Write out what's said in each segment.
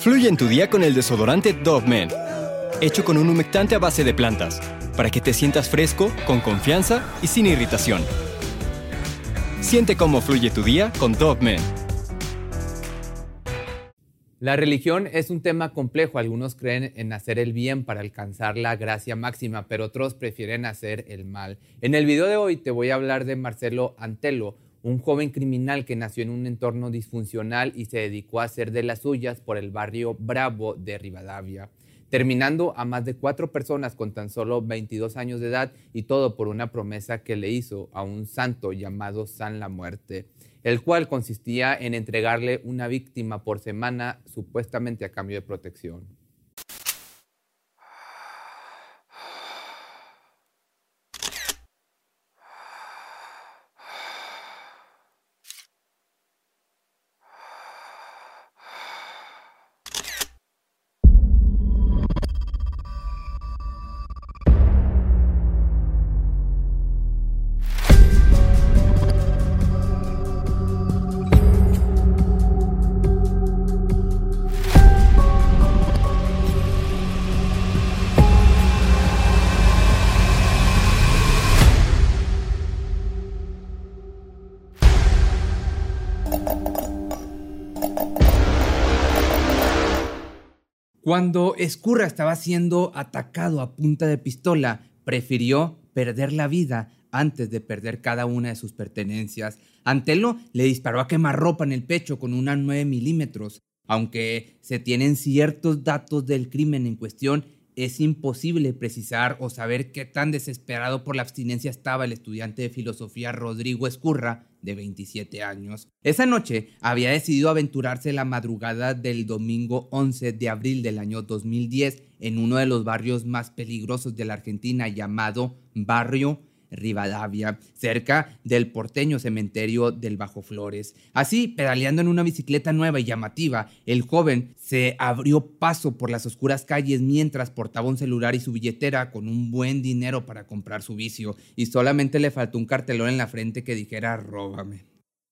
Fluye en tu día con el desodorante Dove Men, hecho con un humectante a base de plantas, para que te sientas fresco, con confianza y sin irritación. Siente cómo fluye tu día con Dove Men. La religión es un tema complejo. Algunos creen en hacer el bien para alcanzar la gracia máxima, pero otros prefieren hacer el mal. En el video de hoy te voy a hablar de Marcelo Antelo, un joven criminal que nació en un entorno disfuncional y se dedicó a hacer de las suyas por el barrio Bravo de Rivadavia, terminando a más de cuatro personas con tan solo 22 años de edad y todo por una promesa que le hizo a un santo llamado San la Muerte el cual consistía en entregarle una víctima por semana supuestamente a cambio de protección. Cuando Escurra estaba siendo atacado a punta de pistola, prefirió perder la vida antes de perder cada una de sus pertenencias. Antelo le disparó a quemarropa en el pecho con una 9 milímetros. Aunque se tienen ciertos datos del crimen en cuestión, es imposible precisar o saber qué tan desesperado por la abstinencia estaba el estudiante de filosofía Rodrigo Escurra, de 27 años. Esa noche había decidido aventurarse la madrugada del domingo 11 de abril del año 2010 en uno de los barrios más peligrosos de la Argentina llamado Barrio Rivadavia, cerca del porteño cementerio del Bajo Flores. Así, pedaleando en una bicicleta nueva y llamativa, el joven se abrió paso por las oscuras calles mientras portaba un celular y su billetera con un buen dinero para comprar su vicio, y solamente le faltó un cartelón en la frente que dijera róbame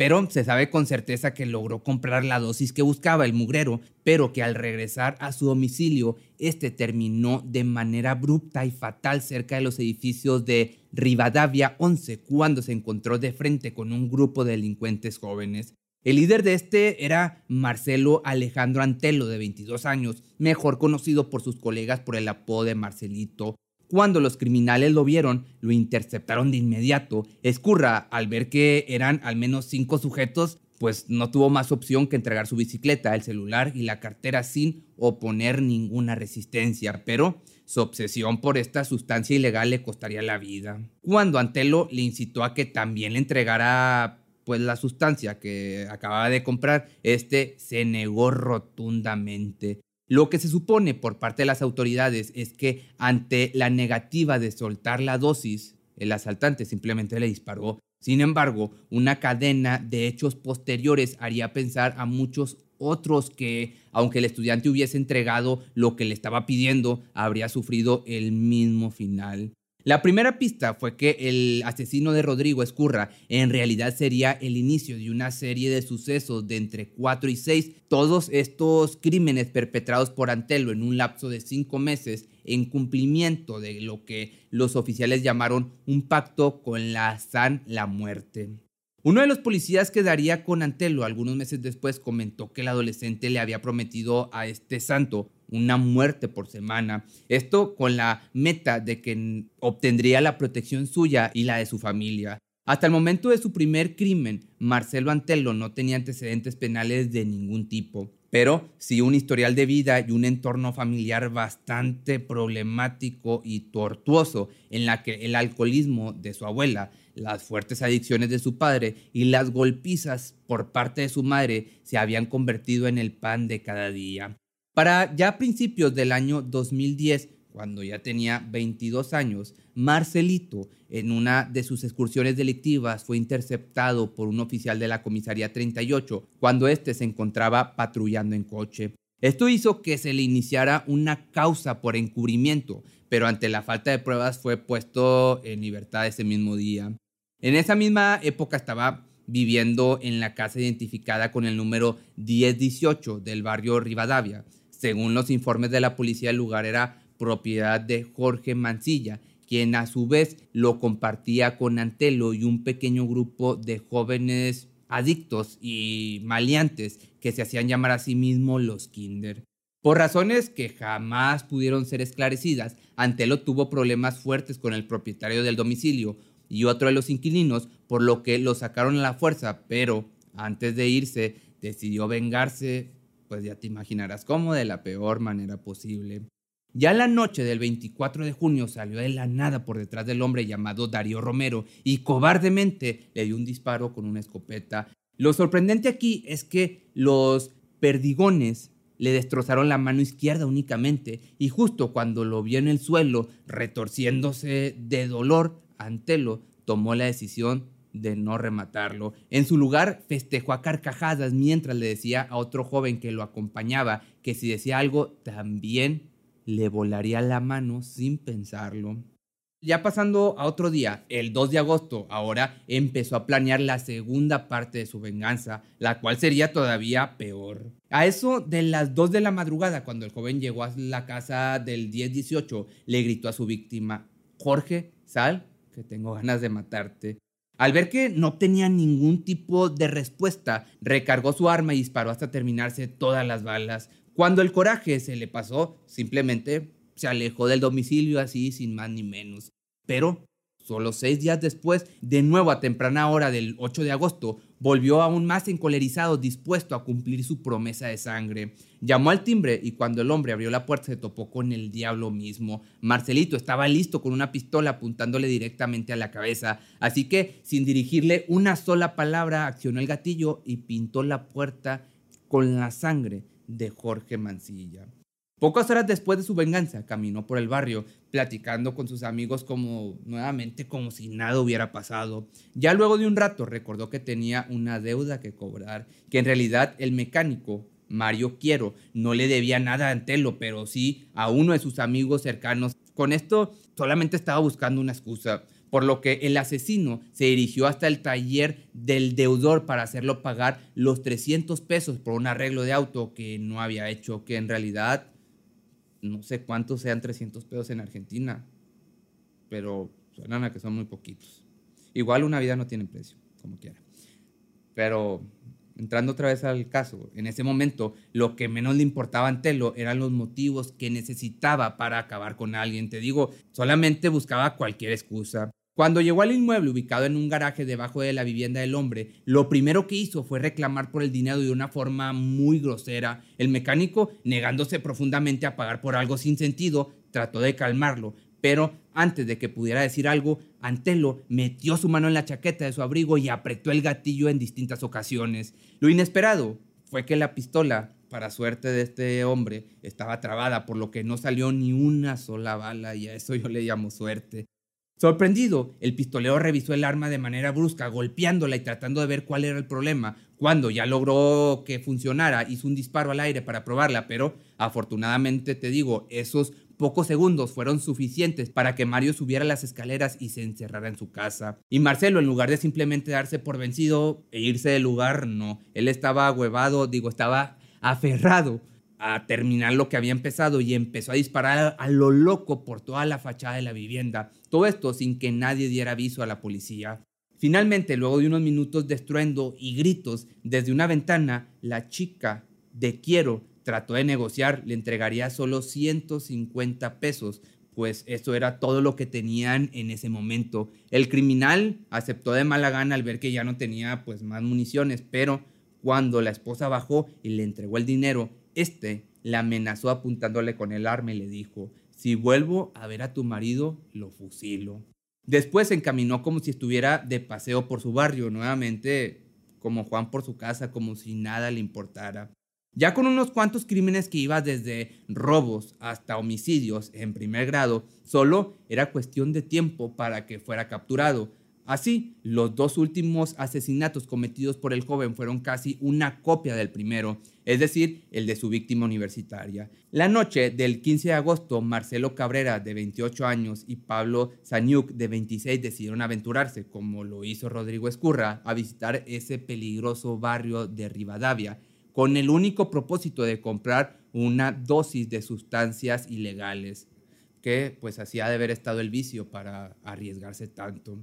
pero se sabe con certeza que logró comprar la dosis que buscaba el mugrero, pero que al regresar a su domicilio, este terminó de manera abrupta y fatal cerca de los edificios de Rivadavia 11 cuando se encontró de frente con un grupo de delincuentes jóvenes. El líder de este era Marcelo Alejandro Antelo, de 22 años, mejor conocido por sus colegas por el apodo de Marcelito, cuando los criminales lo vieron, lo interceptaron de inmediato. Escurra, al ver que eran al menos cinco sujetos, pues no tuvo más opción que entregar su bicicleta, el celular y la cartera sin oponer ninguna resistencia, pero su obsesión por esta sustancia ilegal le costaría la vida. Cuando Antelo le incitó a que también le entregara pues la sustancia que acababa de comprar, este se negó rotundamente. Lo que se supone por parte de las autoridades es que ante la negativa de soltar la dosis, el asaltante simplemente le disparó. Sin embargo, una cadena de hechos posteriores haría pensar a muchos otros que, aunque el estudiante hubiese entregado lo que le estaba pidiendo, habría sufrido el mismo final. La primera pista fue que el asesino de Rodrigo Escurra en realidad sería el inicio de una serie de sucesos de entre 4 y 6, todos estos crímenes perpetrados por Antelo en un lapso de 5 meses en cumplimiento de lo que los oficiales llamaron un pacto con la San la Muerte. Uno de los policías que daría con Antelo algunos meses después comentó que el adolescente le había prometido a este santo una muerte por semana. Esto con la meta de que obtendría la protección suya y la de su familia. Hasta el momento de su primer crimen, Marcelo Antelo no tenía antecedentes penales de ningún tipo, pero sí un historial de vida y un entorno familiar bastante problemático y tortuoso, en la que el alcoholismo de su abuela, las fuertes adicciones de su padre y las golpizas por parte de su madre se habían convertido en el pan de cada día. Para ya principios del año 2010, cuando ya tenía 22 años, Marcelito, en una de sus excursiones delictivas, fue interceptado por un oficial de la comisaría 38 cuando éste se encontraba patrullando en coche. Esto hizo que se le iniciara una causa por encubrimiento, pero ante la falta de pruebas fue puesto en libertad ese mismo día. En esa misma época estaba viviendo en la casa identificada con el número 1018 del barrio Rivadavia. Según los informes de la policía, el lugar era propiedad de Jorge Mancilla, quien a su vez lo compartía con Antelo y un pequeño grupo de jóvenes adictos y maleantes que se hacían llamar a sí mismos los Kinder. Por razones que jamás pudieron ser esclarecidas, Antelo tuvo problemas fuertes con el propietario del domicilio y otro de los inquilinos, por lo que lo sacaron a la fuerza, pero antes de irse decidió vengarse, pues ya te imaginarás cómo, de la peor manera posible. Ya la noche del 24 de junio salió de la nada por detrás del hombre llamado Darío Romero y cobardemente le dio un disparo con una escopeta. Lo sorprendente aquí es que los perdigones le destrozaron la mano izquierda únicamente y justo cuando lo vio en el suelo, retorciéndose de dolor, Antelo tomó la decisión de no rematarlo. En su lugar, festejó a carcajadas mientras le decía a otro joven que lo acompañaba que si decía algo también le volaría la mano sin pensarlo. Ya pasando a otro día, el 2 de agosto, ahora empezó a planear la segunda parte de su venganza, la cual sería todavía peor. A eso de las 2 de la madrugada, cuando el joven llegó a la casa del 10-18, le gritó a su víctima, Jorge, sal, que tengo ganas de matarte. Al ver que no obtenía ningún tipo de respuesta, recargó su arma y disparó hasta terminarse todas las balas. Cuando el coraje se le pasó, simplemente se alejó del domicilio así sin más ni menos. Pero solo seis días después, de nuevo a temprana hora del 8 de agosto, volvió aún más encolerizado, dispuesto a cumplir su promesa de sangre. Llamó al timbre y cuando el hombre abrió la puerta se topó con el diablo mismo. Marcelito estaba listo con una pistola apuntándole directamente a la cabeza, así que sin dirigirle una sola palabra accionó el gatillo y pintó la puerta con la sangre de Jorge Mancilla. Pocas horas después de su venganza, caminó por el barrio, platicando con sus amigos como nuevamente como si nada hubiera pasado. Ya luego de un rato recordó que tenía una deuda que cobrar, que en realidad el mecánico, Mario Quiero, no le debía nada a Antelo, pero sí a uno de sus amigos cercanos. Con esto solamente estaba buscando una excusa, por lo que el asesino se dirigió hasta el taller del deudor para hacerlo pagar los 300 pesos por un arreglo de auto que no había hecho, que en realidad no sé cuántos sean 300 pesos en Argentina, pero suenan a que son muy poquitos. Igual una vida no tiene precio, como quiera. Pero entrando otra vez al caso, en ese momento lo que menos le importaba a Antelo eran los motivos que necesitaba para acabar con alguien. Te digo, solamente buscaba cualquier excusa. Cuando llegó al inmueble ubicado en un garaje debajo de la vivienda del hombre, lo primero que hizo fue reclamar por el dinero de una forma muy grosera. El mecánico, negándose profundamente a pagar por algo sin sentido, trató de calmarlo, pero antes de que pudiera decir algo, Antelo metió su mano en la chaqueta de su abrigo y apretó el gatillo en distintas ocasiones. Lo inesperado fue que la pistola, para suerte de este hombre, estaba trabada, por lo que no salió ni una sola bala y a eso yo le llamo suerte. Sorprendido, el pistolero revisó el arma de manera brusca, golpeándola y tratando de ver cuál era el problema. Cuando ya logró que funcionara, hizo un disparo al aire para probarla, pero afortunadamente te digo, esos pocos segundos fueron suficientes para que Mario subiera las escaleras y se encerrara en su casa. Y Marcelo, en lugar de simplemente darse por vencido e irse del lugar, no. Él estaba huevado, digo, estaba aferrado a terminar lo que había empezado y empezó a disparar a lo loco por toda la fachada de la vivienda. Todo esto sin que nadie diera aviso a la policía. Finalmente, luego de unos minutos de estruendo y gritos desde una ventana, la chica de Quiero trató de negociar, le entregaría solo 150 pesos, pues eso era todo lo que tenían en ese momento. El criminal aceptó de mala gana al ver que ya no tenía pues más municiones, pero cuando la esposa bajó y le entregó el dinero, este la amenazó apuntándole con el arma y le dijo, si vuelvo a ver a tu marido, lo fusilo. Después se encaminó como si estuviera de paseo por su barrio, nuevamente como Juan por su casa, como si nada le importara. Ya con unos cuantos crímenes que iba desde robos hasta homicidios en primer grado, solo era cuestión de tiempo para que fuera capturado. Así, los dos últimos asesinatos cometidos por el joven fueron casi una copia del primero, es decir, el de su víctima universitaria. La noche del 15 de agosto, Marcelo Cabrera, de 28 años, y Pablo Zaniuk, de 26, decidieron aventurarse, como lo hizo Rodrigo Escurra, a visitar ese peligroso barrio de Rivadavia, con el único propósito de comprar una dosis de sustancias ilegales, que pues hacía de haber estado el vicio para arriesgarse tanto.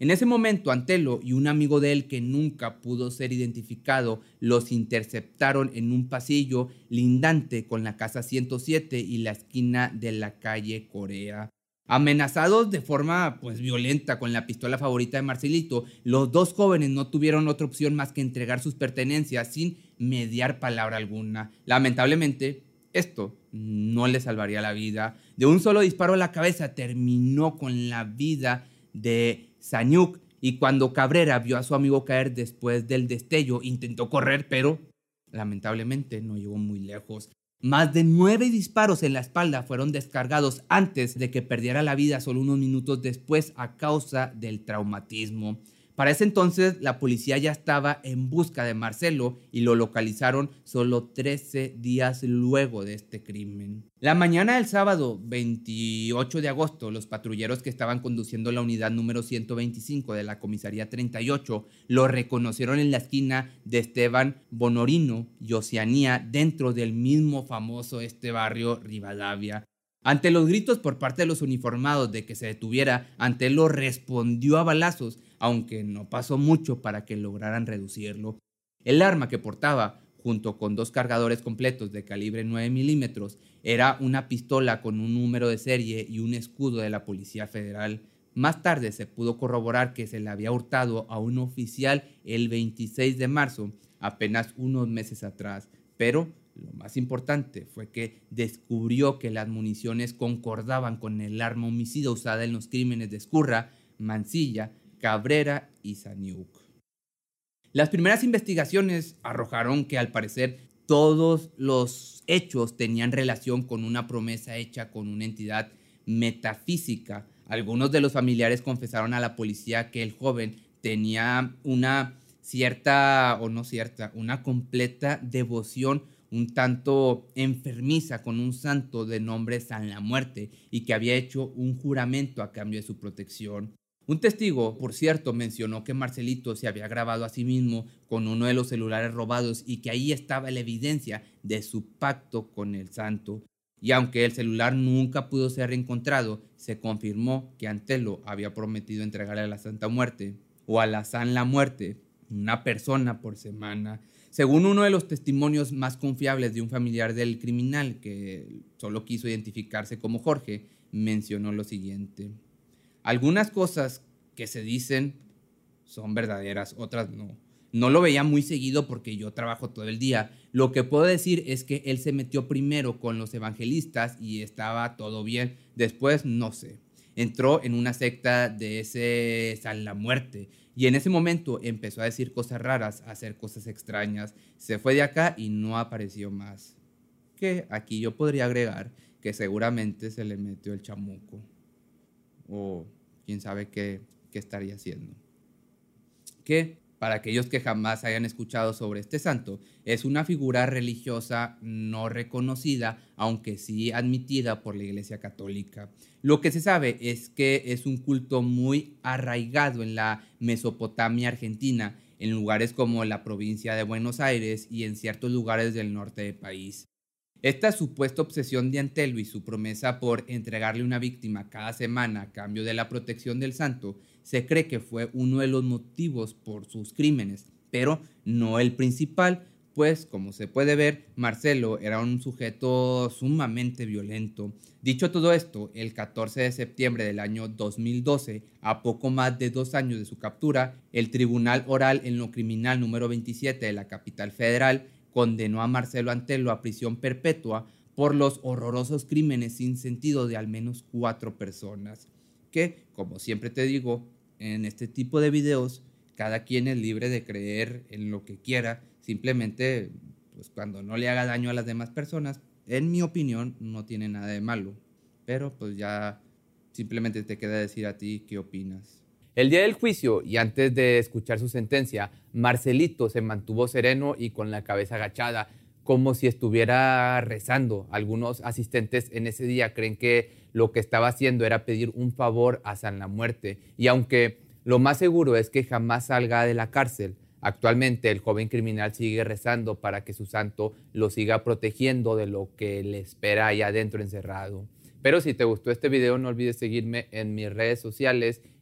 En ese momento, Antelo y un amigo de él que nunca pudo ser identificado los interceptaron en un pasillo lindante con la casa 107 y la esquina de la calle Corea. Amenazados de forma pues violenta con la pistola favorita de Marcelito, los dos jóvenes no tuvieron otra opción más que entregar sus pertenencias sin mediar palabra alguna. Lamentablemente, esto no le salvaría la vida. De un solo disparo a la cabeza terminó con la vida de Sanyuk y cuando Cabrera vio a su amigo caer después del destello, intentó correr, pero lamentablemente no llegó muy lejos. Más de nueve disparos en la espalda fueron descargados antes de que perdiera la vida solo unos minutos después a causa del traumatismo. Para ese entonces la policía ya estaba en busca de Marcelo y lo localizaron solo 13 días luego de este crimen. La mañana del sábado 28 de agosto, los patrulleros que estaban conduciendo la unidad número 125 de la comisaría 38 lo reconocieron en la esquina de Esteban Bonorino y Oceanía dentro del mismo famoso este barrio Rivadavia. Ante los gritos por parte de los uniformados de que se detuviera, Antelo respondió a balazos aunque no pasó mucho para que lograran reducirlo. El arma que portaba, junto con dos cargadores completos de calibre 9 milímetros, era una pistola con un número de serie y un escudo de la Policía Federal. Más tarde se pudo corroborar que se le había hurtado a un oficial el 26 de marzo, apenas unos meses atrás, pero lo más importante fue que descubrió que las municiones concordaban con el arma homicida usada en los crímenes de Escurra, Mancilla, Cabrera y Saniuk. Las primeras investigaciones arrojaron que al parecer todos los hechos tenían relación con una promesa hecha con una entidad metafísica. Algunos de los familiares confesaron a la policía que el joven tenía una cierta, o no cierta, una completa devoción un tanto enfermiza con un santo de nombre San la Muerte y que había hecho un juramento a cambio de su protección. Un testigo, por cierto, mencionó que Marcelito se había grabado a sí mismo con uno de los celulares robados y que ahí estaba la evidencia de su pacto con el santo. Y aunque el celular nunca pudo ser reencontrado, se confirmó que Antelo había prometido entregarle a la Santa Muerte o a la San la Muerte una persona por semana. Según uno de los testimonios más confiables de un familiar del criminal que solo quiso identificarse como Jorge, mencionó lo siguiente. Algunas cosas que se dicen son verdaderas, otras no. No lo veía muy seguido porque yo trabajo todo el día. Lo que puedo decir es que él se metió primero con los evangelistas y estaba todo bien. Después, no sé. Entró en una secta de ese San la Muerte y en ese momento empezó a decir cosas raras, a hacer cosas extrañas. Se fue de acá y no apareció más. Que aquí yo podría agregar que seguramente se le metió el chamuco. O quién sabe qué, estaría haciendo. Que, para aquellos que jamás hayan escuchado sobre este santo, es una figura religiosa no reconocida, aunque sí admitida por la Iglesia Católica. Lo que se sabe es que es un culto muy arraigado en la Mesopotamia argentina, en lugares como la provincia de Buenos Aires y en ciertos lugares del norte del país. Esta supuesta obsesión de Antelo y su promesa por entregarle una víctima cada semana a cambio de la protección del santo se cree que fue uno de los motivos por sus crímenes, pero no el principal, pues como se puede ver, Marcelo era un sujeto sumamente violento. Dicho todo esto, el 14 de septiembre del año 2012, a poco más de dos años de su captura, el Tribunal Oral en lo Criminal número 27 de la capital federal condenó a Marcelo Antelo a prisión perpetua por los horrorosos crímenes sin sentido de al menos cuatro personas. Que, como siempre te digo, en este tipo de videos, cada quien es libre de creer en lo que quiera, simplemente, pues cuando no le haga daño a las demás personas, en mi opinión, no tiene nada de malo. Pero pues ya simplemente te queda decir a ti qué opinas. El día del juicio y antes de escuchar su sentencia, Marcelito se mantuvo sereno y con la cabeza agachada, como si estuviera rezando. Algunos asistentes en ese día creen que lo que estaba haciendo era pedir un favor a San la Muerte. Y aunque lo más seguro es que jamás salga de la cárcel, actualmente el joven criminal sigue rezando para que su santo lo siga protegiendo de lo que le espera allá adentro encerrado. Pero si te gustó este video, no olvides seguirme en mis redes sociales